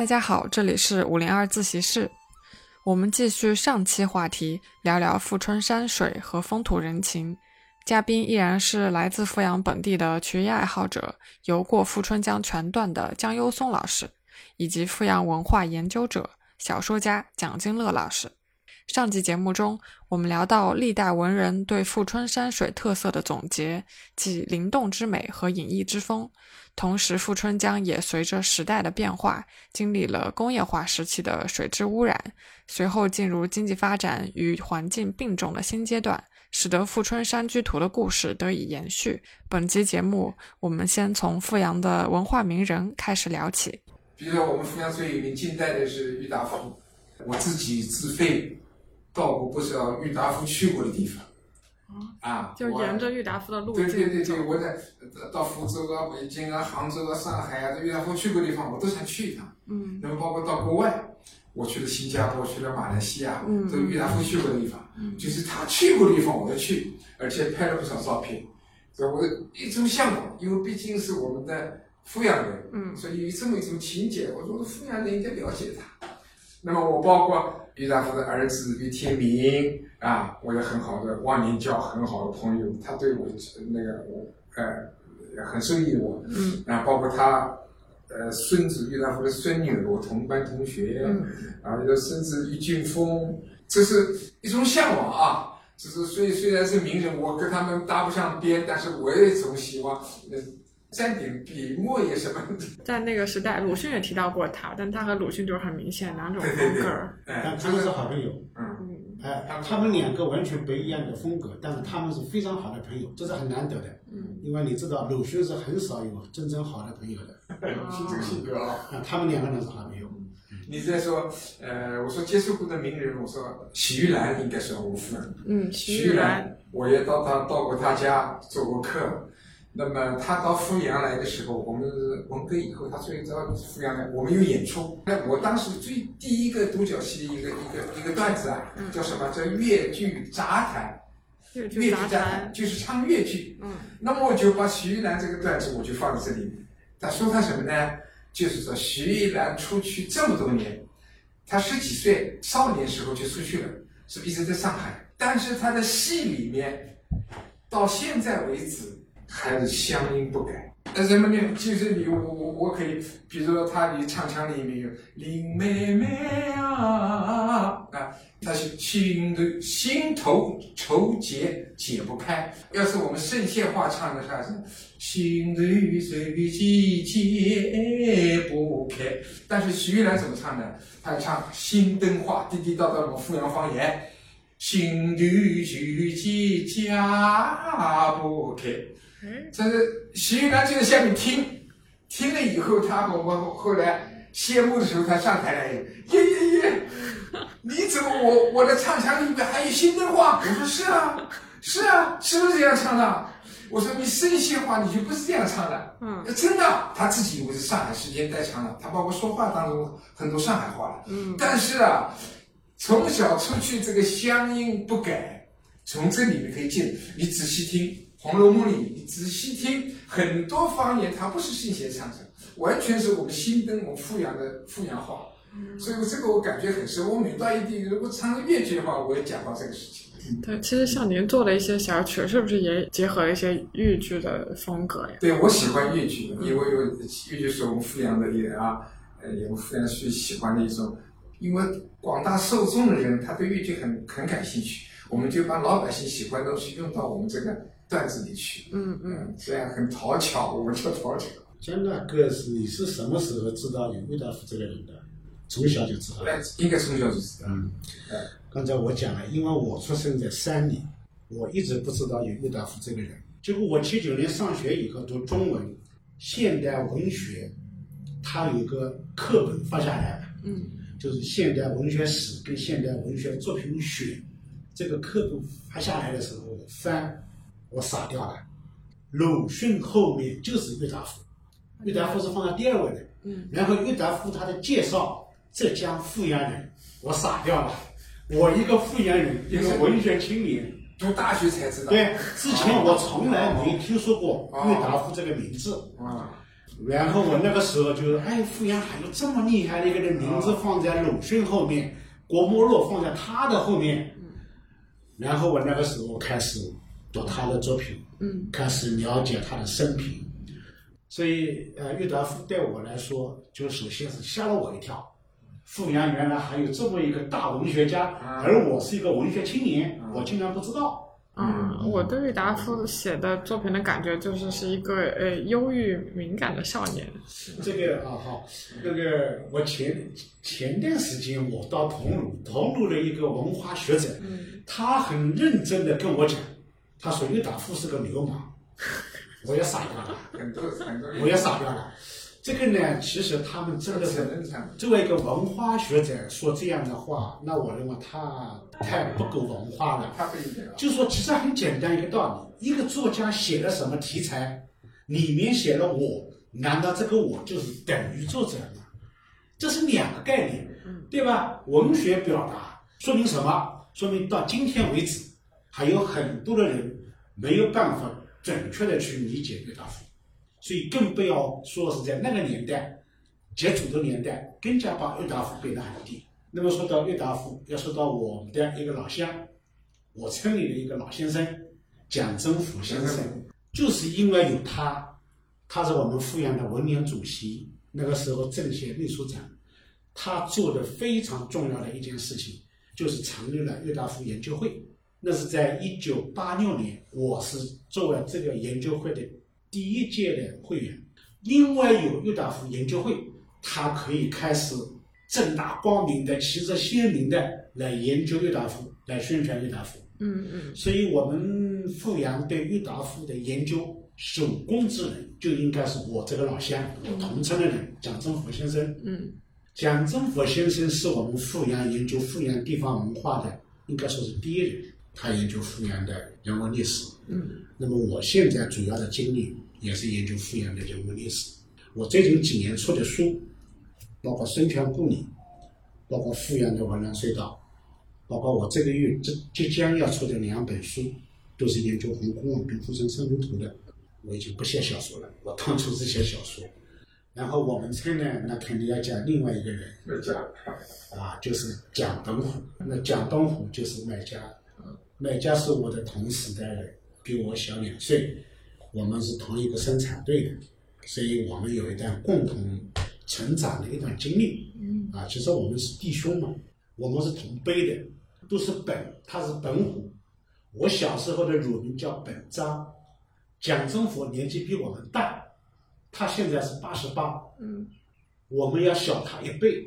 大家好，这里是五零二自习室。我们继续上期话题，聊聊富春山水和风土人情。嘉宾依然是来自富阳本地的曲艺爱好者，游过富春江全段的江优松老师，以及富阳文化研究者、小说家蒋金乐老师。上集节目中，我们聊到历代文人对富春山水特色的总结，即灵动之美和隐逸之风。同时，富春江也随着时代的变化，经历了工业化时期的水质污染，随后进入经济发展与环境并重的新阶段，使得富春山居图的故事得以延续。本期节目，我们先从富阳的文化名人开始聊起。比如说，我们富阳最有名近代的是郁达夫，我自己自费。到过不少郁达夫去过的地方，啊，就沿着郁达夫的路径。对对对对，我在到福州啊、北京啊、杭州啊、上海啊，这郁达夫去过的地方，我都想去一趟。嗯。那么包括到国外，我去了新加坡，去了马来西亚，嗯，都郁达夫去过的地方。嗯。就是他去过的地方，我都去，而且拍了不少照片。这我一种向往，因为毕竟是我们的富阳人，嗯，所以有这么一种情节，我说富阳人应该了解他。那么我包括郁达夫的儿子郁天明啊，我有很好的忘年交，很好的朋友，他对我那个我呃很受益我，嗯，啊，包括他呃孙子郁达夫的孙女，我同班同学，嗯，啊，有孙子郁俊峰，这是一种向往啊，就是虽虽然是名人，我跟他们搭不上边，但是我也总希望沾点笔墨也什么？在那个时代，鲁迅也提到过他，但他和鲁迅就是很明显两种风格。但他们是好朋友。嗯。哎，他们两个完全不一样的风格，但是他们是非常好的朋友，这是很难得的。嗯。因为你知道，鲁迅是很少有真正好的朋友的。鲁迅这个性格啊。他们两个人是好朋友。你在说，呃，我说接触过的名人，我说许玉兰应该是我夫人。嗯，许玉兰，我也到他到过他家做过客。那么他到阜阳来的时候，我们文革以后，他所以到富阳来，我们有演出。那我当时最第一个独角戏的一个一个一个段子啊，叫什么？叫越剧杂谈。越剧杂谈就是唱越剧。嗯。那么我就把徐玉兰这个段子我就放在这里面。他说他什么呢？就是说徐玉兰出去这么多年，他十几岁少年时候就出去了，是一直在上海。但是他的戏里面，到现在为止。还是乡音不改，那什么呢？其实你我我我可以，比如说他的唱腔里面有林妹妹啊啊，他是心头心头愁结解不开。要是我们圣贤话唱的话是心头愁结解不开。但是徐玉兰怎么唱的？他唱新灯话，地地道道的阜阳方言，心头愁结解不开。这是徐玉兰就在下面听，听了以后，他我我后来谢幕的时候，他上台来，耶耶耶，你怎么我我的唱腔里面还有新的话？我说是啊，是啊，是不是这样唱的？我说你生些话你就不是这样唱的，嗯，真的，他自己以为是上海时间太长了，他包括说话当中很多上海话了，嗯，但是啊，从小出去这个乡音不改，从这里面可以见，你仔细听。《红楼梦》里，你仔细听，很多方言它不是信贤唱成，完全是我们新登我们阜阳的富阳话。所以这个我感觉很深。我每到一地，如果唱个越剧的话，我也讲到这个事情。对，其实像您做的一些小曲，是不是也结合了一些豫剧的风格呀？对，我喜欢豫剧，因为豫剧是我们阜阳的也啊，呃，我们阜阳最喜欢的一种。因为广大受众的人，他对豫剧很很感兴趣，我们就把老百姓喜欢的东西用到我们这个。段子里去，嗯嗯，这样很讨巧，我们叫讨巧。江大哥是你是什么时候知道有郁达夫这个人的？从小就知道？应该从小就知道。嗯，刚才我讲了，因为我出生在山里，我一直不知道有郁达夫这个人。结果我七九年上学以后读中文，现代文学，他有个课本发下来了，嗯，就是现代文学史跟现代文学作品选，这个课本发下来的时候翻。我傻掉了，鲁迅后面就是郁达夫，郁达夫是放在第二位的。嗯。然后郁达夫他的介绍，浙江富阳人，我傻掉了。我一个富阳人，一个文学青年，读大学才知道。对，之前我从来没听说过郁达夫这个名字。啊。然后我那个时候就是，哎，傅阳还有这么厉害的一个人，名字放在鲁迅后面，郭沫若放在他的后面。然后我那个时候开始读他的作品，嗯，开始了解他的生平。所以，呃，郁达夫对我来说，就首先是吓了我一跳。富阳原来还有这么一个大文学家，而我是一个文学青年，我竟然不知道。嗯，我对郁达夫写的作品的感觉就是是一个呃忧郁敏感的少年。这个啊好，那个我前前段时间我到桐庐，桐庐的一个文化学者，他很认真的跟我讲，他说郁达夫是个流氓，我也傻掉了，很多很多，我也傻掉了。这个呢，其实他们真的是作为一个文化学者说这样的话，那我认为他太不够文化了。就说其实很简单一个道理，一个作家写了什么题材，里面写了我，难道这个我就是等于作者吗？这是两个概念，对吧？文学表达说明什么？说明到今天为止，还有很多的人没有办法准确的去理解郁达夫。所以更不要说是在那个年代，接触的年代，更加把郁达夫贬得很低。那么说到郁达夫，要说到我们的一个老乡，我村里的一个老先生蒋征甫先生，就是因为有他，他是我们阜阳的文联主席，那个时候政协秘书长，他做的非常重要的一件事情，就是成立了郁达夫研究会。那是在一九八六年，我是作为这个研究会的。第一届的会员，因为有郁达夫研究会，他可以开始正大光明的、旗帜鲜明的来研究郁达夫，来宣传郁达夫。嗯嗯。所以，我们阜阳对郁达夫的研究首功之人，就应该是我这个老乡，我同村的人蒋征甫先生。嗯。蒋征甫先生是我们阜阳研究阜阳地方文化的，应该说是第一人。他研究阜阳的人文历史。嗯。那么，我现在主要的精力。也是研究阜阳的人文历史。我最近几年出的书，包括《孙权故里》，包括阜阳的文澜隧道，包括我这个月即即将要出的两本书，都是研究红公望跟富春生平图的。我已经不写小说了，我当初是写小说。然后我们村呢，那肯定要讲另外一个人，啊，就是蒋东虎。那蒋东虎就是麦家，麦家是我的同时代的，比我小两岁。我们是同一个生产队的，所以我们有一段共同成长的一段经历。嗯，啊，其实我们是弟兄嘛，我们是同辈的，都是本，他是本虎。我小时候的乳名叫本章，蒋征甫年纪比我们大，他现在是八十八。嗯，我们要小他一辈，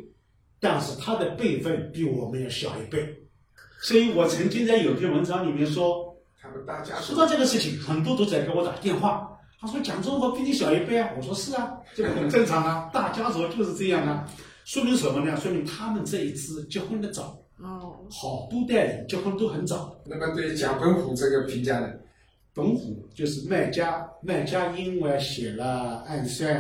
但是他的辈分比我们要小一倍，所以我曾经在有篇文章里面说。大家说到这个事情，很多读者给我打电话，他说蒋中国比你小一辈啊。我说是啊，这个很正常啊，大家族就是这样啊。说明什么呢？说明他们这一支结婚的早。哦。好多代人结婚都很早。那么对蒋本虎这个评价呢？本虎就是麦家，麦家因为写了《暗算》，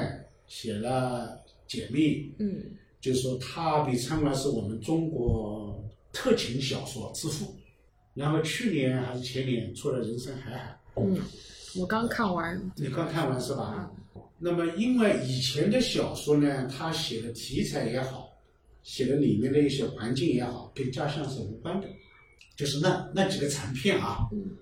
写了《解密》，嗯，就是说他被称为是我们中国特情小说之父。然后去年还是前年出了《人生海海》。嗯，我刚看完。你刚看完是吧？那么因为以前的小说呢，他写的题材也好，写的里面的一些环境也好，跟家乡是无关的，就是那那几个长篇啊。嗯。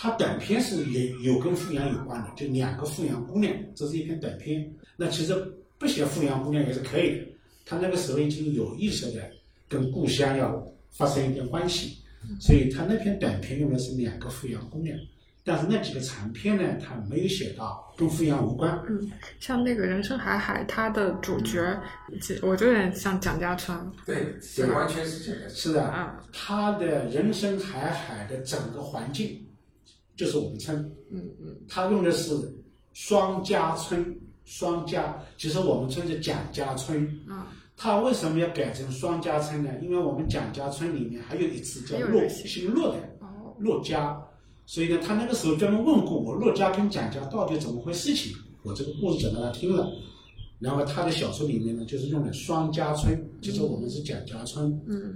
他短篇是也有跟富阳有关的，就两个富阳姑娘，这是一篇短篇。那其实不写富阳姑娘也是可以的。他那个时候已经有意识的跟故乡要发生一点关系。所以他那篇短篇用的是两个阜阳姑娘，但是那几个长篇呢，他没有写到跟阜阳无关。嗯，像那个人生海海，他的主角，我觉得有点像蒋家村。对，这完全是这个。是的，啊，他的人生海海的整个环境就是我们村。嗯嗯。他用的是双家村，双家，其实我们村是蒋家村。啊。他为什么要改成双家村呢？因为我们蒋家村里面还有一次叫骆，姓骆的，骆家，所以呢，他那个时候专门问过我，骆家跟蒋家到底怎么回事情？我这个故事讲给他听了，然后他的小说里面呢，就是用了双家村，就是我们是蒋家村。嗯。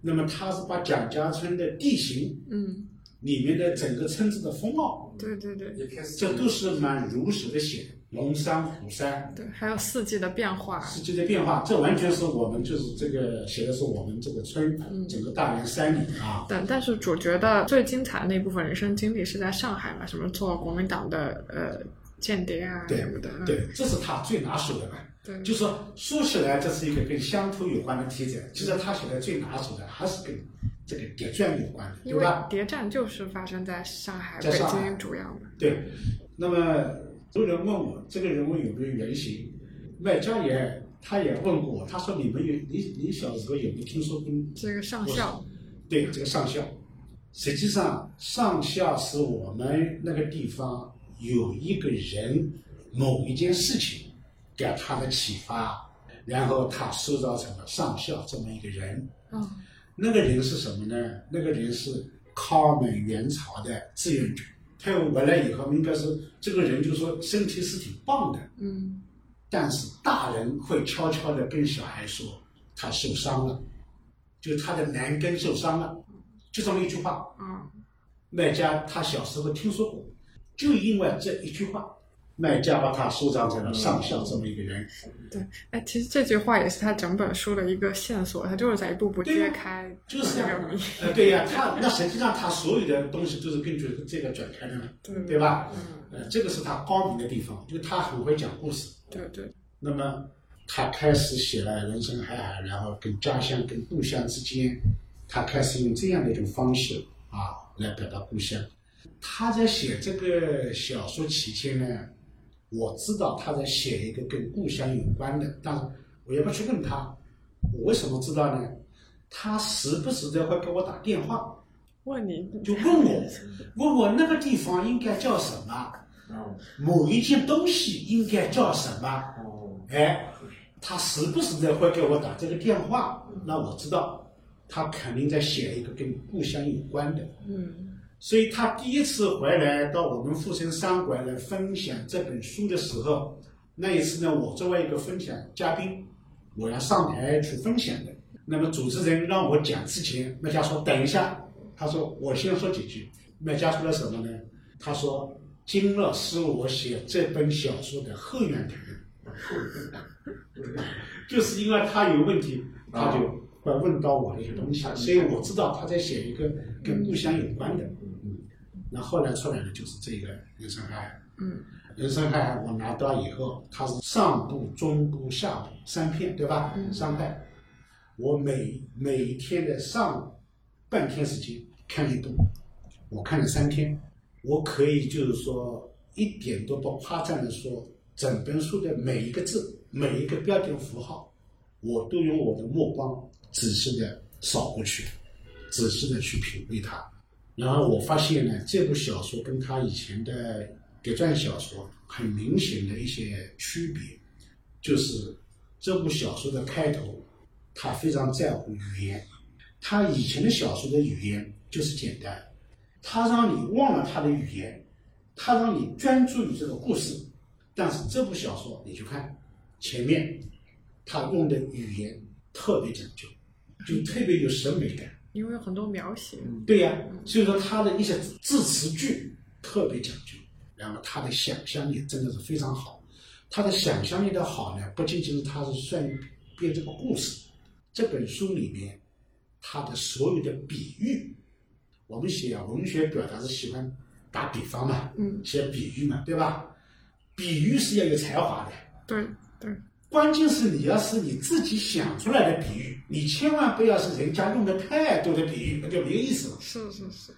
那么他是把蒋家村的地形，嗯，里面的整个村子的风貌，对对对，这都是蛮如实的写的。龙山、虎山，对，还有四季的变化，四季的变化，这完全是我们就是这个写的是我们这个村，整个大连山里啊。但，但是主角的最精彩的那部分人生经历是在上海嘛？什么做国民党的呃间谍啊什么的。对，这是他最拿手的嘛。对，就说说起来，这是一个跟乡土有关的题材，其实他写的最拿手的还是跟这个谍战有关的，对吧？谍战就是发生在上海、北京主要嘛。对，那么。有人问我这个人物有没有原型，卖家也他也问过我，他说你们有你你小时候有没有听说过这个上校？对，这个上校，实际上上校是我们那个地方有一个人某一件事情给他的启发，然后他塑造成了上校这么一个人。嗯，那个人是什么呢？那个人是抗美援朝的志愿军。他回来以后，应该是这个人，就说身体是挺棒的，嗯，但是大人会悄悄的跟小孩说，他受伤了，就他的男根受伤了，就这么一句话，嗯，麦家他小时候听说过，就因为这一句话。卖家把他收藏成了上校这么一个人。对，哎，其实这句话也是他整本书的一个线索，他就是在一步步揭开就是这个谜。呃，对呀，他那实际上他所有的东西都是根据这个展开的，对对吧？嗯，呃，这个是他高明的地方，就他很会讲故事。对对。那么他开始写了人生海海，然后跟家乡、跟故乡之间，他开始用这样的一种方式啊来表达故乡。他在写这个小说期间呢。我知道他在写一个跟故乡有关的，但是我也不去问他，我为什么知道呢？他时不时的会给我打电话，问你，就问我，问我那个地方应该叫什么？某一件东西应该叫什么？哎，他时不时的会给我打这个电话，那我知道他肯定在写一个跟故乡有关的。嗯。所以他第一次回来到我们富春山馆来分享这本书的时候，那一次呢，我作为一个分享嘉宾，我要上台去分享的。那么主持人让我讲之前，麦家说等一下，他说我先说几句。麦家说了什么呢？他说金乐是我写这本小说的后援团，就是因为他有问题，他就会问到我一些东西，所以我知道他在写一个跟故乡有关的。那后来出来的就是这个人生海海。嗯，人生海海我拿到以后，它是上部、中部、下部三片，对吧？嗯。三派，我每每一天的上半天时间看一部，我看了三天，我可以就是说一点都不夸张的说，整本书的每一个字、每一个标点符号，我都用我的目光仔细的扫过去，仔细的去品味它。然后我发现呢，这部小说跟他以前的谍战小说很明显的一些区别，就是这部小说的开头，他非常在乎语言。他以前的小说的语言就是简单，他让你忘了他的语言，他让你专注于这个故事。但是这部小说你去看前面，他用的语言特别讲究，就特别有审美感。因为有很多描写，对呀，所以说他的一些字词句特别讲究，然后他的想象力真的是非常好。他的想象力的好呢，不仅仅是他是善于编这个故事，这本书里面他的所有的比喻，我们写文学表达是喜欢打比方嘛，嗯，写比喻嘛，对吧？比喻是要有才华的，对对。关键是你要是你自己想出来的比喻，你千万不要是人家用的太多的比喻，那就没意思了。是是是，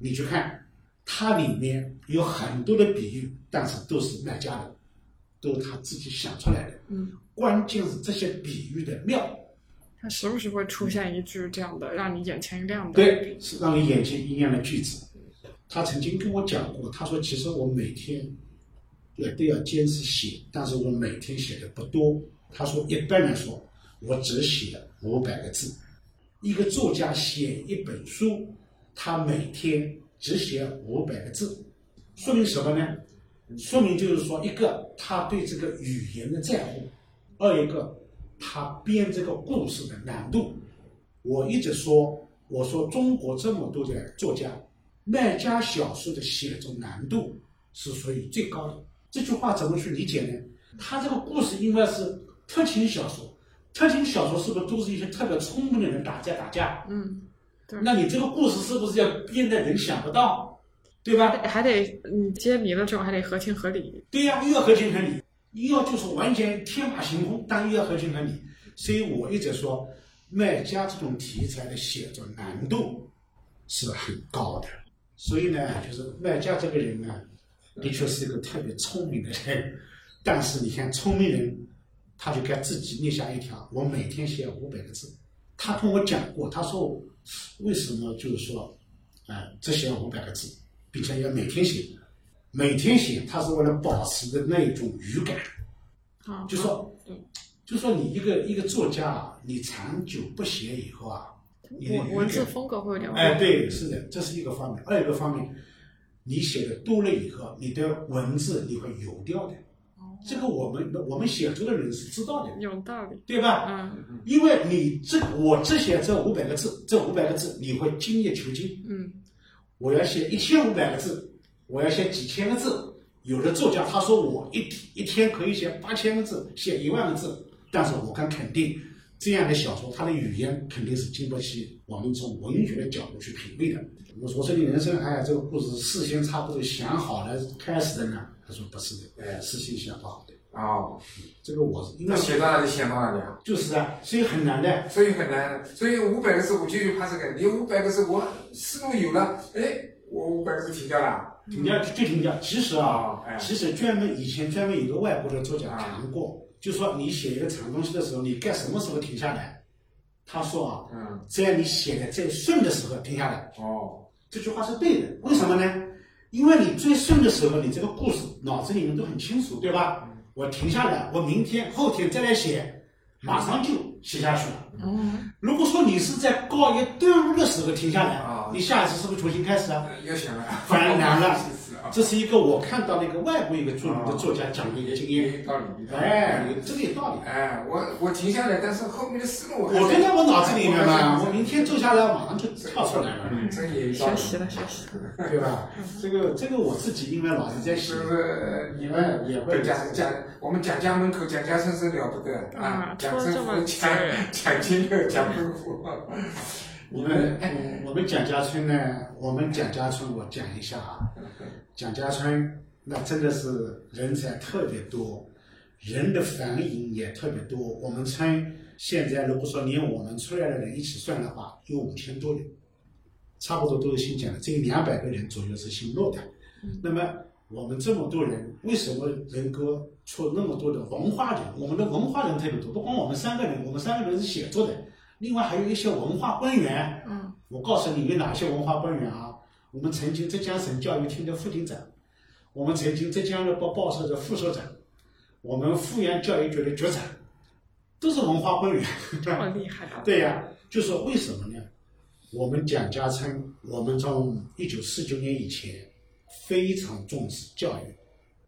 你去看，它里面有很多的比喻，但是都是卖家的，都是他自己想出来的。嗯，关键是这些比喻的妙，它时不时会出现一句这样的让你眼前一亮的，对，是让你眼前一亮的句子。他曾经跟我讲过，他说其实我每天。也都要坚持写，但是我每天写的不多。他说，一般来说，我只写了五百个字。一个作家写一本书，他每天只写五百个字，说明什么呢？说明就是说，一个他对这个语言的在乎，二一个他编这个故事的难度。我一直说，我说中国这么多的作家，卖家小说的写作难度是属于最高的。这句话怎么去理解呢？他这个故事应该是特情小说，特情小说是不是都是一些特别聪明的人打架打架？嗯，对那你这个故事是不是要编的人想不到，对吧？还得你揭谜了之后还得合情合理。对呀、又要合情合理，又要就是完全天马行空，但又要合情合理。所以我一直说，麦家这种题材的写作难度是很高的。所以呢，就是麦家这个人呢，的确是一个特别聪明的人，但是你看聪明人，他就该自己立下一条，我每天写五百个字。他跟我讲过，他说为什么就是说，啊、只写五百个字，并且要每天写。每天写，他是为了保持的那种语感，啊，就说，就说你一个一个作家啊，你长久不写以后啊，你的文文字，风格会有点哎，对，是的，这是一个方面。二一个方面，你写的多了以后，你的文字你会油掉的。这个我们我们写作的人是知道的，有道理。对吧？嗯因为你这我只写这五百个字，这五百个字你会精益求精。嗯我要写一千五百个字，我要写几千个字。有的作家他说我一一天可以写八千个字，写一万个字，但是我敢肯定，这样的小说它的语言肯定是经不起我们从文学的角度去品味的。我我说你人生哎，这个故事事先差不多想好了开始的呢？他说不是的，哎事先想不好的。哦，这个我是因为那写到哪里写到哪里啊？就是啊，所以很难的。所以很难，所以五百个字我就怕这个，你五百个字我思路有了，哎，我五百个字停掉了。停掉就停掉。其实啊哦，哎其实专门以前专门有个外国的作家谈过，就说你写一个长东西的时候，你该什么时候停下来？他说啊，嗯，只要你写的最顺的时候停下来。哦，这句话是对的，为什么呢？因为你最顺的时候，你这个故事脑子里面都很清楚，对吧？我停下来，我明天、后天再来写，马上就写下去了。嗯如果说你是在告一段落的时候停下来啊，你下一次是不是重新开始啊？又写了，反而难了 这是一个我看到那个外国一个著名的作家讲的一个经验。哎，这个有道理。哎，我我停下来，但是后面的思路我我跟在我脑子里面嘛，我我明天坐下来马上就跳出来了，嗯，这也有道理。学习了学习了。对吧？这个这个我自己因为老是在写是，不是你们也会蒋蒋我们蒋家门口蒋家村是了不得啊啊，蒋政说这么府蒋蒋经六蒋政府，我们我们蒋家村呢，我们蒋家村我讲一下啊，蒋家村那真的是人才特别多，人的繁衍也特别多。我们村现在如果说连我们出来的人一起算的话，有五千多人，差不多都是姓蒋的，只有两百个人左右是姓骆的。那么我们这么多人，为什么能够出那么多的文化人？我们的文化人特别多，不光我们三个人，我们三个人是写作的，另外还有一些文化官员。嗯我告诉你有哪些文化官员啊？我们曾经浙江省教育厅的副厅长，我们曾经浙江日报报社的副社长，我们富阳教育局的局长，都是文化官员。这么厉害啊！对呀、就是为什么呢？我们蒋家村，我们从一九四九年以前非常重视教育，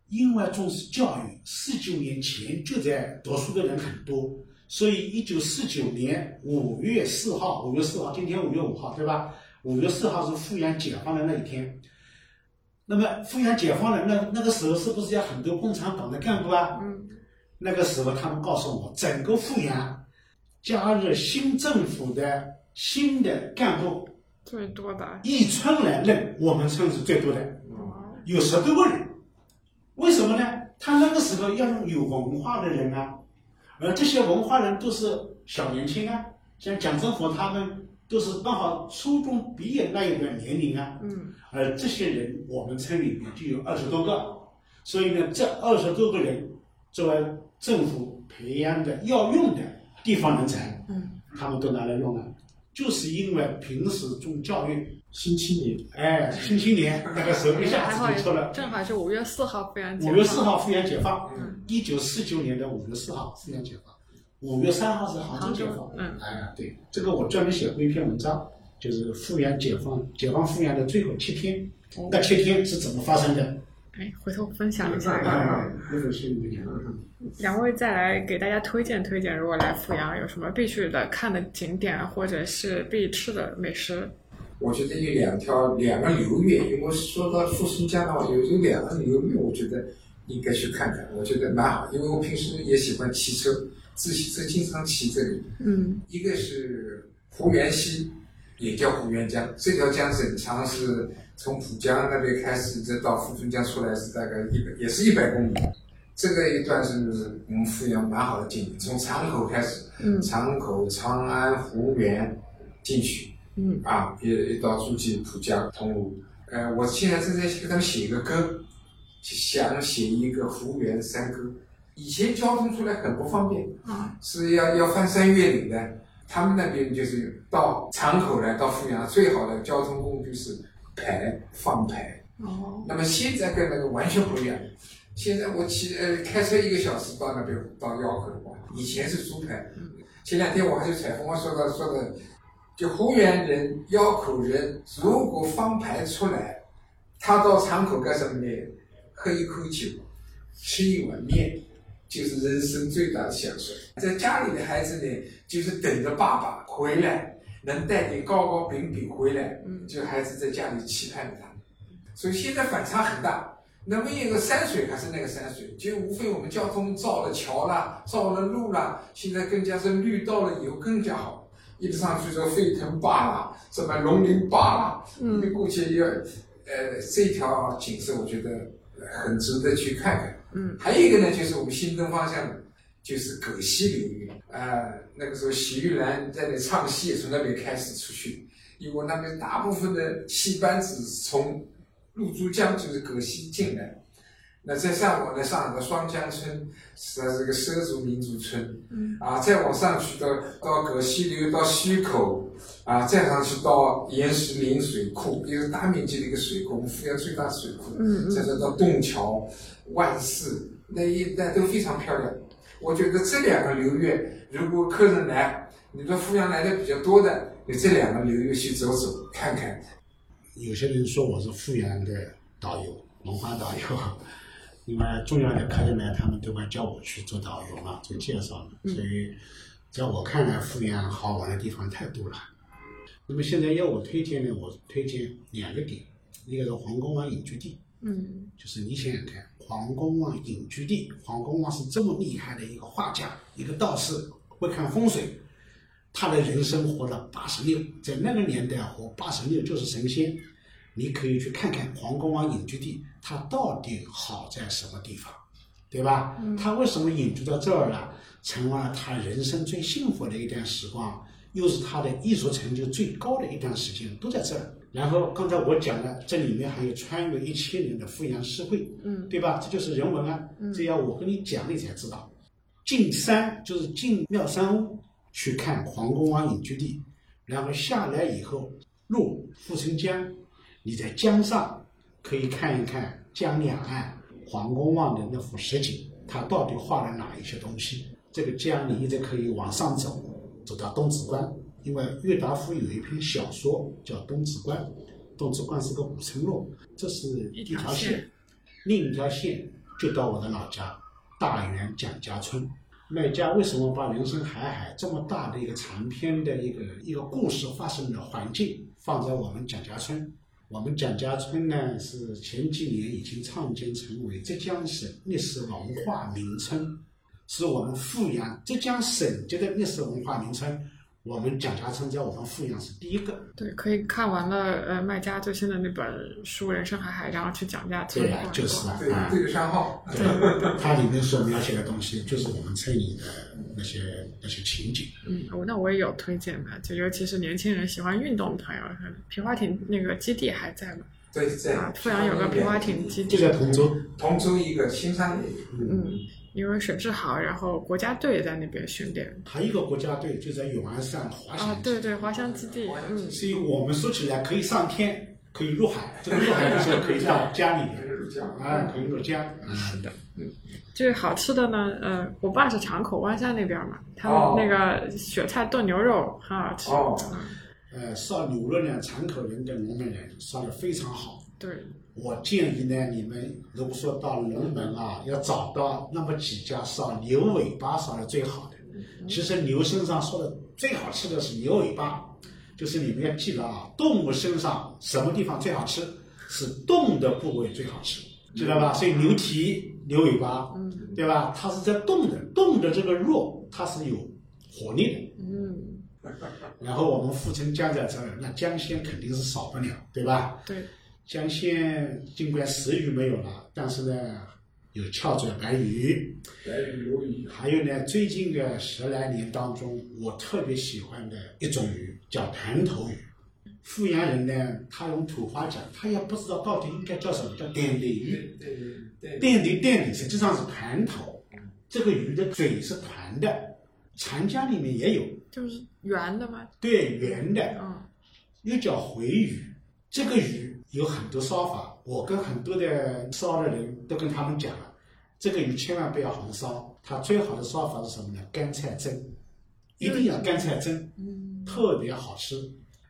因为重视教育，四九年前就在读书的人很多，所以一九四九年五月四号，五月四号，今天五月五号，对吧？五月四号是阜阳解放的那一天。那么阜阳解放了，那那个时候是不是有很多共产党的干部啊？嗯那个时候他们告诉我，整个阜阳加入新政府的新的干部，最多的一村来认，我们村是最多的，哦有十多个人。为什么呢？他那个时候要用有文化的人啊，而这些文化人都是小年轻啊，像蒋正国他们都是刚好初中毕业那一个年龄啊，嗯。而这些人我们村里面就有二十多个，所以呢，这二十多个人作为政府培养的要用的地方人才，嗯。他们都拿来用了，就是因为平时重教育，新青年，哎，新青年那个时候一下子就出了。正好是五月四号复员解五放月四号复员解放。嗯，一九四九年的五月四号复员解放，五月三号是杭州解放。嗯哎，对，这个我专门写过一篇文章，就是阜阳解放，解放阜阳的最后七天，那七天是怎么发生的？哎，回头分享一下。哎，那个是那个。两位再来给大家推荐推荐，如果来阜阳有什么必须的看的景点，或者是必吃的美食？我觉得有两条两个流域，因为说到复兴家的话，有有两个流域，我觉得应该去看看，我觉得蛮好，因为我平时也喜欢骑车，自行车经常骑这里。嗯一个是湖源溪，也叫湖源江，这条江是很长，是从浦江那边开始，再到富春江出来是大概一百，也是一百公里。这个一段是我们富阳蛮好的景点，从长口开始，嗯长口、长安、湖源进去，嗯啊，一一到诸暨、浦江、桐庐。呃，我现在正在给他们写一个歌，想写一个湖源山歌。以前交通出来很不方便，啊是要要翻山越岭的。他们那边就是到长口来到富阳，最好的交通工具是牌放牌。哦那么现在跟那个完全不一样。现在我骑呃开车一个小时到那边到腰口以前是租牌。前两天我还去采访，我说的说的，就湖源人、腰口人，如果方牌出来，他到长口干什么呢？喝一口酒，吃一碗面，就是人生最大的享受。在家里的孩子呢，就是等着爸爸回来，能带点糕糕饼饼回来，嗯就孩子在家里期盼着他。所以现在反差很大。那么一个山水还是那个山水，就无非我们交通造了桥啦，造了路啦，现在更加是绿道了以后更加好。一上去说沸腾坝啦，什么龙鳞坝啦，嗯你过去要，呃，这条景色我觉得呃很值得去看看。嗯还有一个呢，就是我们新东方向的，就是葛溪流域。啊、那个时候徐玉兰在那唱戏，从那边开始出去，因为那边大部分的戏班子从露珠江，就是葛溪进来。那再上往呢，上海的双江村，是这个畲族民族村。嗯啊，再往上去到到葛溪流，到溪口，啊，再上去到岩石林水库，也是大面积的一个水库，我们阜阳最大的水库。嗯再到到洞桥、万寺那一带都非常漂亮。我觉得这两个流域，如果客人来，你说富阳来的比较多的，你这两个流域去走走看看。有些人说我是富阳的导游，文化导游。另外重要的客人呢，他们都会叫我去做导游嘛，做介绍嘛。所以，在我看来，富阳好玩的地方太多了。那么现在要我推荐呢，我推荐两个点，一个是黄公湾隐居地，嗯就是你想想看，黄公望隐居地，黄公望是这么厉害的一个画家，一个道士，会看风水。他的人生活了八十六，在那个年代活八十六就是神仙。你可以去看看黄公望隐居地，他到底好在什么地方，对吧？他为什么隐居到这儿了，成为了他人生最幸福的一段时光，又是他的艺术成就最高的一段时间，都在这儿。然后刚才我讲了，这里面还有穿越一千年的阜阳诗会，嗯对吧？这就是人文啊，这要我跟你讲，你才知道。进山就是进妙山屋去看黄公望隐居地，然后下来以后入富春江，你在江上可以看一看江两岸黄公望的那幅实景，他到底画了哪一些东西。这个江你一直可以往上走，走到东子关，因为郁达夫有一篇小说叫《东子观》，东子观是个古村落，这是一条线线。另一条线就到我的老家大原蒋家村。麦家为什么把人生海海这么大的一个长篇的一个一个故事发生的环境放在我们蒋家村？我们蒋家村呢是前几年已经创建成为浙江省历史文化名村，是我们富阳浙江省级的历史文化名村。我们蒋家村在我们富阳是第一个。对，可以看完了呃麦家最新的那本书《人生海海》，然后去蒋家村对就是啊，这个山号。对 它里面所描写的东西，就是我们村里的那些那些情景。嗯，我那我也有推荐的，就尤其是年轻人喜欢运动的朋友，皮划艇那个基地还在吗？对，在啊，富阳有个皮划艇基就地，在同州，同州一个，青山。嗯，因为水质好，然后国家队也在那边训练。还有一个国家队就在永安山滑翔啊，对对，滑翔基地，嗯所以我们说起来可以上天，可以入海，这个入海的时候可以到家里面，啊，可以入江，是的，就是好吃的呢，呃，我爸是长口湾山那边嘛，他哦们那个雪菜炖牛肉很好吃。哦嗯呃，烧牛肉呢，长口人跟龙门人烧的非常好。对，我建议呢，你们如果说到龙门啊，要找到那么几家烧牛尾巴烧的最好的。其实牛身上烧的最好吃的是牛尾巴，就是你们要记得啊，动物身上什么地方最好吃？是动的部位最好吃，知道吧？所以牛蹄、牛尾巴，嗯对吧？它是在动的，动的这个肉它是有活力的。嗯，然后我们富春江在这儿，那江鲜肯定是少不了，对吧？对，江鲜尽管石鱼没有了，但是呢，有翘嘴白鱼，白鱼、鲈鱼，还有呢，最近的十来年当中，我特别喜欢的一种鱼叫弹头鱼。富阳人呢，他用土话讲，他也不知道到底应该叫什么，叫点点鱼。对对对，垫底垫底实际上是盘头，这个鱼的嘴是团的，长江里面也有，就是圆的吗？对，圆的，嗯又叫回鱼。这个鱼有很多烧法，我跟很多的烧的人都跟他们讲了，这个鱼千万不要红烧，它最好的烧法是什么呢？干菜蒸，一定要干菜蒸，嗯特别好吃。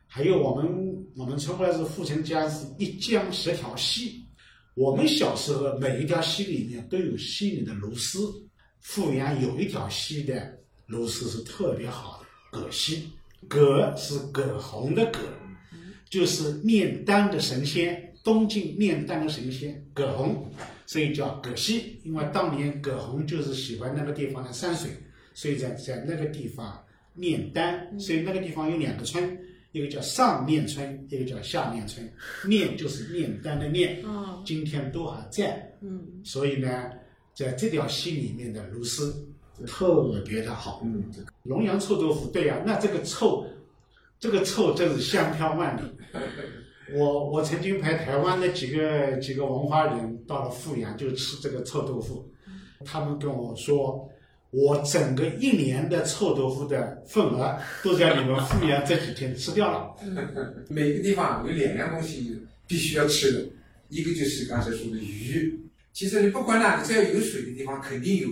还有我们我们称为是富春江是一江十条溪，我们小时候每一条溪里面都有溪里的螺丝，富阳有一条溪的螺丝是特别好的，葛溪，葛是葛洪的葛，就是炼丹的神仙，东晋炼丹的神仙葛洪，所以叫葛溪，因为当年葛洪就是喜欢那个地方的山水，所以在在那个地方炼丹，所以那个地方有两个村。一个叫上面村，一个叫下面村。炼就是炼丹的炼，哦今天都还在。嗯所以呢，在这条溪里面的芦丝特别的好。嗯，这个龙阳臭豆腐，对呀、那这个臭，这个臭真是香飘万里。我我曾经陪台湾的几个几个文化人到了富阳，就吃这个臭豆腐，他们跟我说，我整个一年的臭豆腐的份额都在你们富阳这几天吃掉了。每个地方有两样东西必须要吃的，一个就是刚才说的鱼。其实你不管哪里，只要有水的地方肯定有，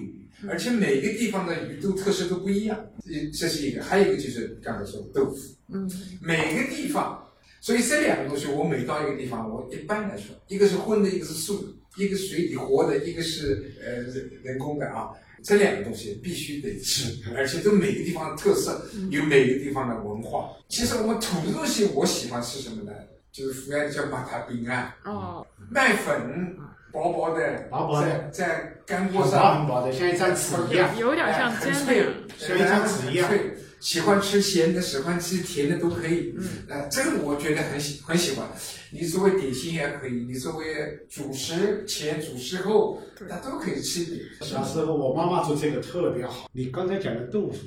而且每个地方的鱼都特色都不一样。这这是一个，还有一个就是刚才说的豆腐。嗯每个地方，所以这两个东西，我每到一个地方，我一般来说，一个是荤的，一个是素的，一个水里活的，一个是呃人人工的啊。这两个东西必须得吃，而且都每个地方的特色，有每个地方的文化。其实我们土的东西，我喜欢吃什么呢？就是福安叫马塔饼啊，哦麦粉薄薄的，薄薄的在在干锅上很薄的，像一张纸一样。有点像煎哎很脆饼，像一张纸一样对，喜欢吃咸的，喜欢吃甜的都可以。嗯，呃，这个我觉得很喜很喜欢。你作为点心也可以，你作为主食前、主食后，它都可以吃一点。小时候我妈妈做这个特别好。你刚才讲的豆腐，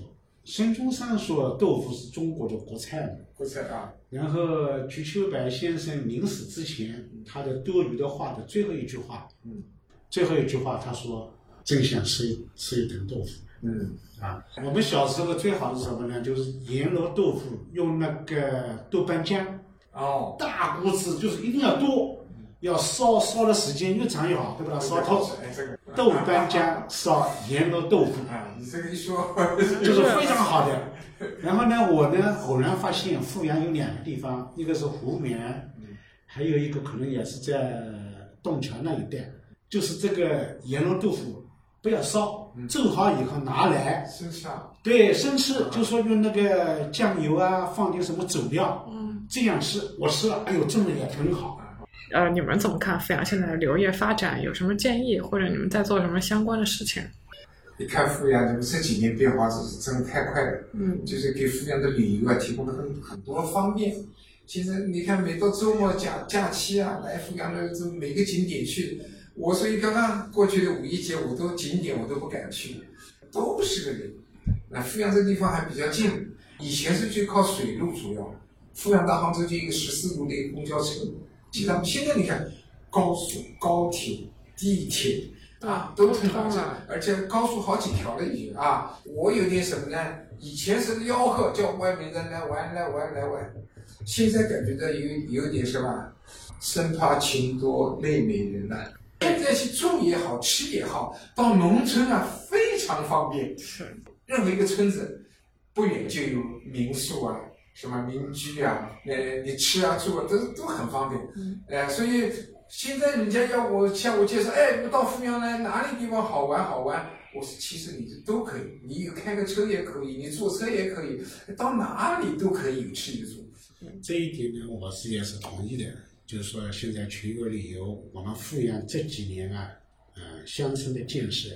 孙中山说豆腐是中国的国菜嘛。国菜啊，然后瞿秋白先生临死之前，他的多余的话的最后一句话，嗯，最后一句话他说：“真想吃一吃一顿豆腐。”嗯，啊，我们小时候最好是什么呢？就是盐罗豆腐，用那个豆瓣酱，哦，大锅吃就是一定要多，要烧烧的时间越长越好，对不对？烧透。豆瓣酱烧盐螺豆腐，啊，你这个一说，就是非常好的。然后呢，我呢偶然发现富阳有两个地方，一个是湖面，还有一个可能也是在洞桥那一带，就是这个盐螺豆腐不要烧，做好以后拿来，生吃啊对生吃，就说用那个酱油啊，放点什么佐料，嗯，这样吃。我吃了，哎呦，真的也很好。呃，你们怎么看富阳现在的旅游业发展？有什么建议，或者你们在做什么相关的事情？你看富阳，这几年变化是真的太快了。嗯就是给富阳的旅游啊提供了很很多方便。其实你看，每到周末假假期啊，来富阳的这每个景点去，我所以刚刚过去的五一节，我都景点我都不敢去，都是个人。那富阳这地方还比较近，以前是就靠水路主要，富阳到杭州就一个十四路的一个公交车，其他现在你看高速、高铁、地铁。啊，都通了而且高速好几条了已经啊。我有点什么呢？以前是吆喝叫外面人来玩来玩来玩，现在感觉到有有点什么，生怕情多累美人呐、现在去住也好，吃也好，到农村啊非常方便。是，任何一个村子不远就有民宿啊，什么民居啊，呃，你吃啊住啊都都很方便。嗯，呃，所以现在人家要我向我介绍，哎，我到富阳来，哪里地方好玩好玩？我说其实你都可以，你开个车也可以，你坐车也可以，到哪里都可以有吃有住。这一点呢，我是也是同意的。就是说，现在全国旅游，我们富阳这几年啊，呃，乡村的建设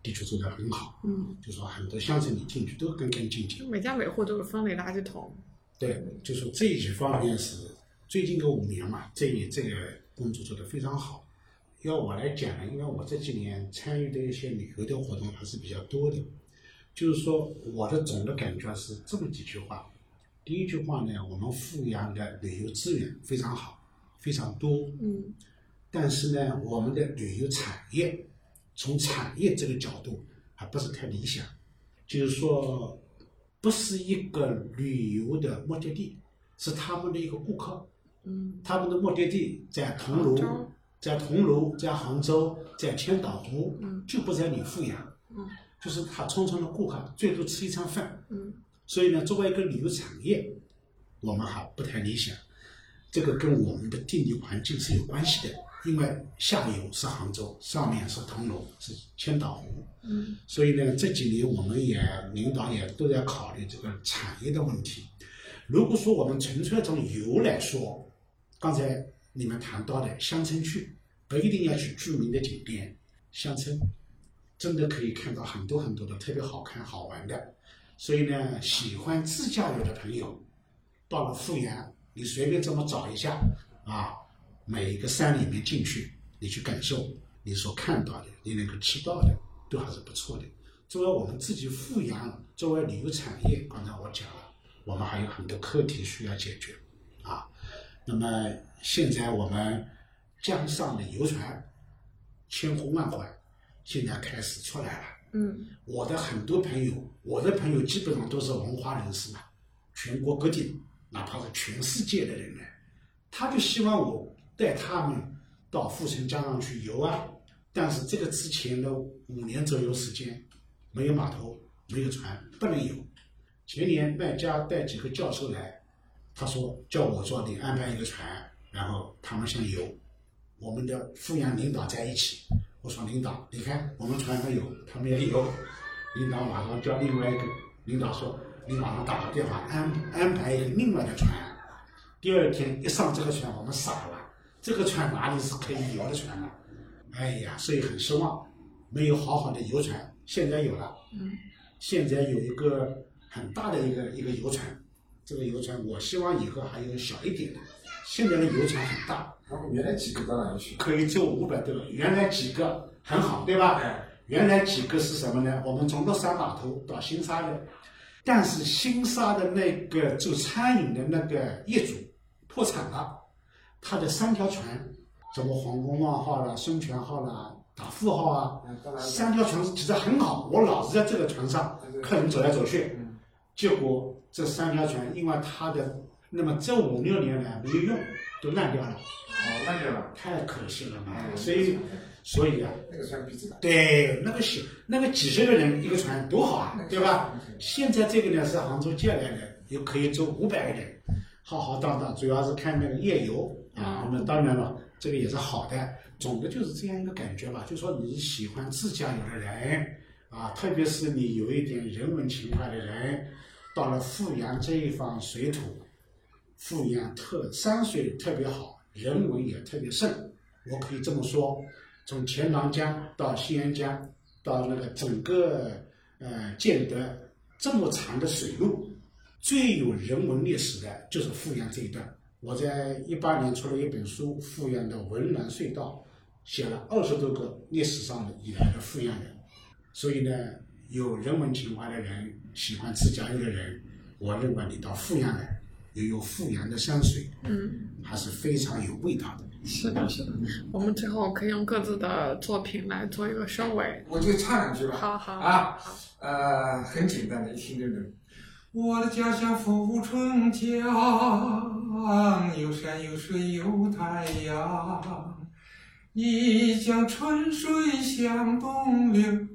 的确做得很好。嗯，就说很多乡村你进去都干干净净。每家每户都有分类垃圾桶。对，就说这一方面是最近这五年嘛，这这个工作做得非常好。要我来讲呢，因为我这几年参与的一些旅游的活动还是比较多的，就是说我的总的感觉是这么几句话。第一句话呢，我们富阳的旅游资源非常好，非常多。嗯。但是呢，我们的旅游产业从产业这个角度还不是太理想，就是说不是一个旅游的目的地，是他们的一个顾客。嗯。他们的目的地在桐庐，在桐庐，在杭州，在千岛湖，就不在你富阳。嗯。就是他匆匆的顾客，最多吃一餐饭。嗯。所以呢，作为一个旅游产业，我们还不太理想。这个跟我们的地理环境是有关系的。因为下游是杭州，上面是桐庐，是千岛湖，嗯，所以呢，这几年我们也领导也都在考虑这个产业的问题。如果说我们纯粹从游来说，刚才你们谈到的乡村去，不一定要去著名的景点，乡村真的可以看到很多很多的特别好看好玩的。所以呢，喜欢自驾游的朋友，到了富阳，你随便这么找一下啊。每一个山里面进去，你去感受你所看到的，你能够吃到的，都还是不错的。作为我们自己富阳，作为旅游产业，刚才我讲了，我们还有很多课题需要解决啊。那么现在我们江上的游船千呼万唤，现在开始出来了。嗯，我的很多朋友，我的朋友基本上都是文化人士嘛，全国各地，哪怕是全世界的人呢，他就希望我。带他们到富城江上去游啊，但是这个之前的五年左右时间，没有码头，没有船，不能游。前年卖家带几个教授来，他说叫我说你安排一个船，然后他们想游，我们的富阳领导在一起。我说领导，你看我们船上有，他们也有。领导马上叫另外一个领导说，你马上打个电话安安排一个另外的船。第二天一上这个船，我们傻了。这个船哪里是可以游的船呢？哎呀，所以很失望，没有好好的游船。现在有了，嗯，现在有一个很大的一个一个游船，这个游船我希望以后还有小一点的。现在的游船很大，原来几个到哪里去？可以坐五百多个。原来几个很好，对吧？原来几个是什么呢？我们从乐山码头到新沙的，但是新沙的那个做餐饮的那个业主破产了。他的三条船，什么黄公望号啦、孙权号啦、打富号啊，三条船其实很好。我老是在这个船上，客人走来走去。结果这三条船因为他的，那么这五六年来没有用，都烂掉了。哦，烂掉了，太可惜了嘛。所以，所以啊，那个船比这个对，那个小那个几十个人一个船多好啊，对吧？现在这个呢是杭州借来的，又可以坐五百个人，浩浩荡荡，主要是看那个夜游。啊，那当然了，这个也是好的。总的就是这样一个感觉吧，就说你喜欢自驾游的人啊，特别是你有一点人文情怀的人，到了富阳这一方水土，富阳特山水特别好，人文也特别盛。我可以这么说，从钱塘江到西安江，到那个整个呃建德这么长的水路，最有人文历史的就是富阳这一段。我在一八年出了一本书《富阳的文澜隧道》，写了二十多个历史上的以来的富阳人，所以呢，有人文情怀的人，喜欢自驾游的人，我认为你到富阳来，又有富阳的山水，嗯，还是非常有味道的。是的，是的。我们最后可以用各自的作品来做一个收尾。我就唱两句吧。好好啊，呃，很简单的，一听就能。我的家乡富春江，有山有水有太阳，一江春水向东流，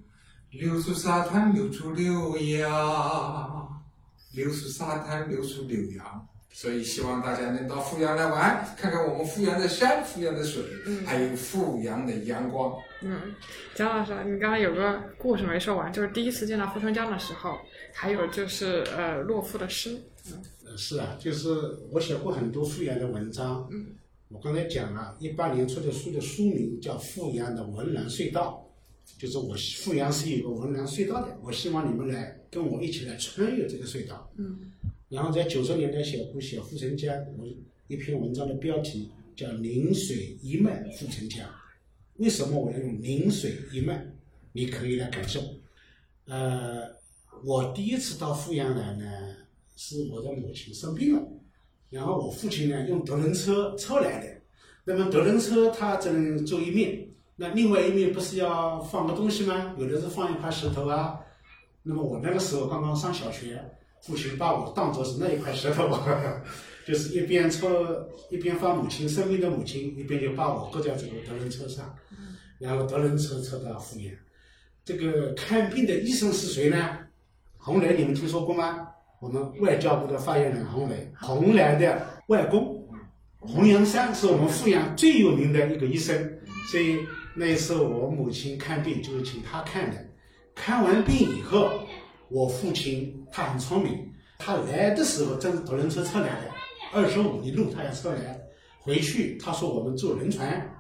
流出沙滩流出浏阳，流出沙滩流出浏阳。所以希望大家能到富阳来玩，看看我们富阳的山、富阳的水，还有富阳的阳光。嗯，蒋老师，你刚刚有个故事没说完，就是第一次见到富春江的时候，还有就是呃洛夫的诗。嗯，是啊，就是我写过很多富阳的文章。嗯，我刚才讲了，一八年出的书的书名叫《富阳的文澜隧道》，就是我富阳是有个文澜隧道的，我希望你们来跟我一起来穿越这个隧道。嗯。然后在九十年代写过写富城江，我一篇文章的标题叫“临水一脉富城江”。为什么我要用“临水一脉”？你可以来感受。呃，我第一次到富阳来呢，是我的母亲生病了。然后我父亲呢用德轮车车来的，那么德轮车它只能坐一面，那另外一面不是要放个东西吗？有的是放一块石头啊。那么我那个时候刚刚上小学，父亲把我当作是那一块石头，就是一边车一边放母亲生病的母亲，一边就把我搁在这个德轮车上，然后德轮车车到阜阳。这个看病的医生是谁呢？洪雷，你们听说过吗？我们外交部的发言人洪雷，洪来的外公，洪阳山是我们阜阳最有名的一个医生，所以那一次我母亲看病就是请他看的。看完病以后，我父亲他很聪明，他来的时候正是独轮车车来的，二十五里路他要车来，回去他说我们坐轮船，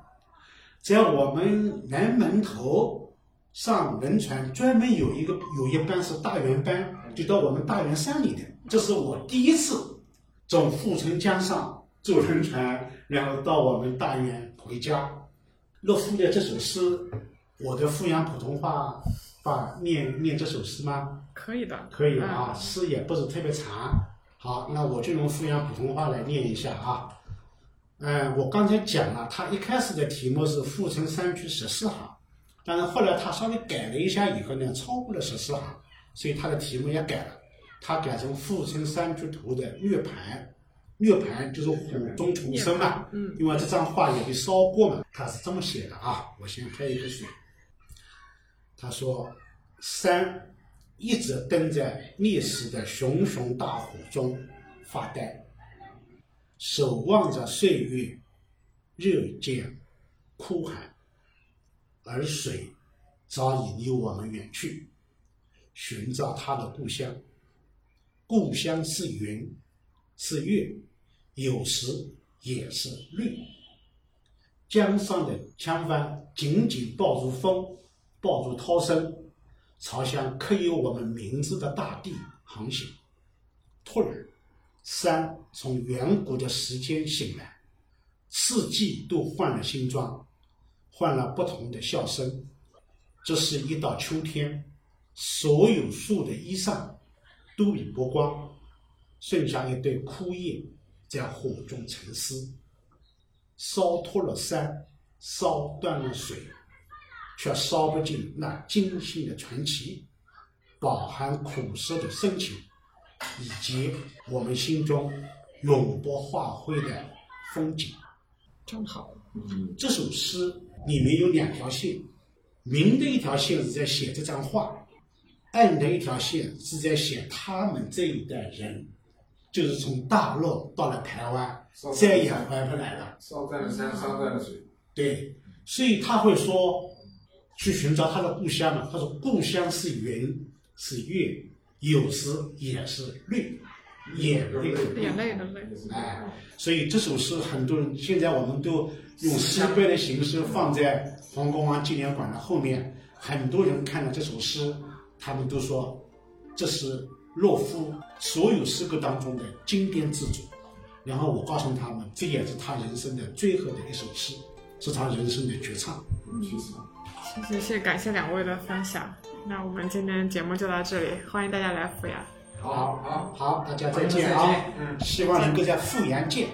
在我们南门头上轮船，专门有一个有一班是大圆班。就到我们大元山里的，这是我第一次从富城江上坐轮船，然后到我们大元回家。乐夫的这首诗，我的富阳普通话把念念这首诗吗？可以的，可以啊，诗也不是特别长。好，那我就用阜阳普通话来念一下啊。嗯，我刚才讲了，他一开始的题目是富城山区十四行，但是后来他稍微改了一下以后呢，超过了十四行。所以他的题目也改了，他改成《富春山居图》的月盘，月盘就是火中重生嘛。嗯。因为这张画也被烧过嘛，他是这么写的啊。我先开一个水。他说：“山一直蹲在历史的熊熊大火中发呆，守望着岁月日渐枯寒，而水早已离我们远去。”寻找他的故乡，故乡是云，是月，有时也是绿。江上的枪帆紧紧抱住风，抱住涛声，朝向刻有我们名字的大地航行。突然，山从远古的时间醒来，四季都换了新装，换了不同的笑声。这是一到秋天。所有树的衣裳都已剥光，剩下一堆枯叶在火中沉思。烧脱了山，烧断了水，却烧不尽那惊心的传奇，饱含苦涩的深情，以及我们心中永不化灰的风景。真好。这首诗里面有两条线，明的一条线是在写这张画。暗的一条线是在写他们这一代人，就是从大陆到了台湾，再也回不来了。烧断了山，烧断了水。对，所以他会说，去寻找他的故乡嘛。他说，故乡是云，是月，有时也是泪，眼泪的眼泪的泪。哎，所以这首诗很多人现在我们都用诗碑的形式放在黄公望纪念馆的后面，很多人看了这首诗。他们都说，这是洛夫所有诗歌当中的经典之作。然后我告诉他们，这也是他人生的最后的一首诗，是他人生的绝唱。谢谢，感谢两位的分享。那我们今天节目就到这里，欢迎大家来阜阳。好好好，大家再见啊！嗯，希望能够在阜阳见。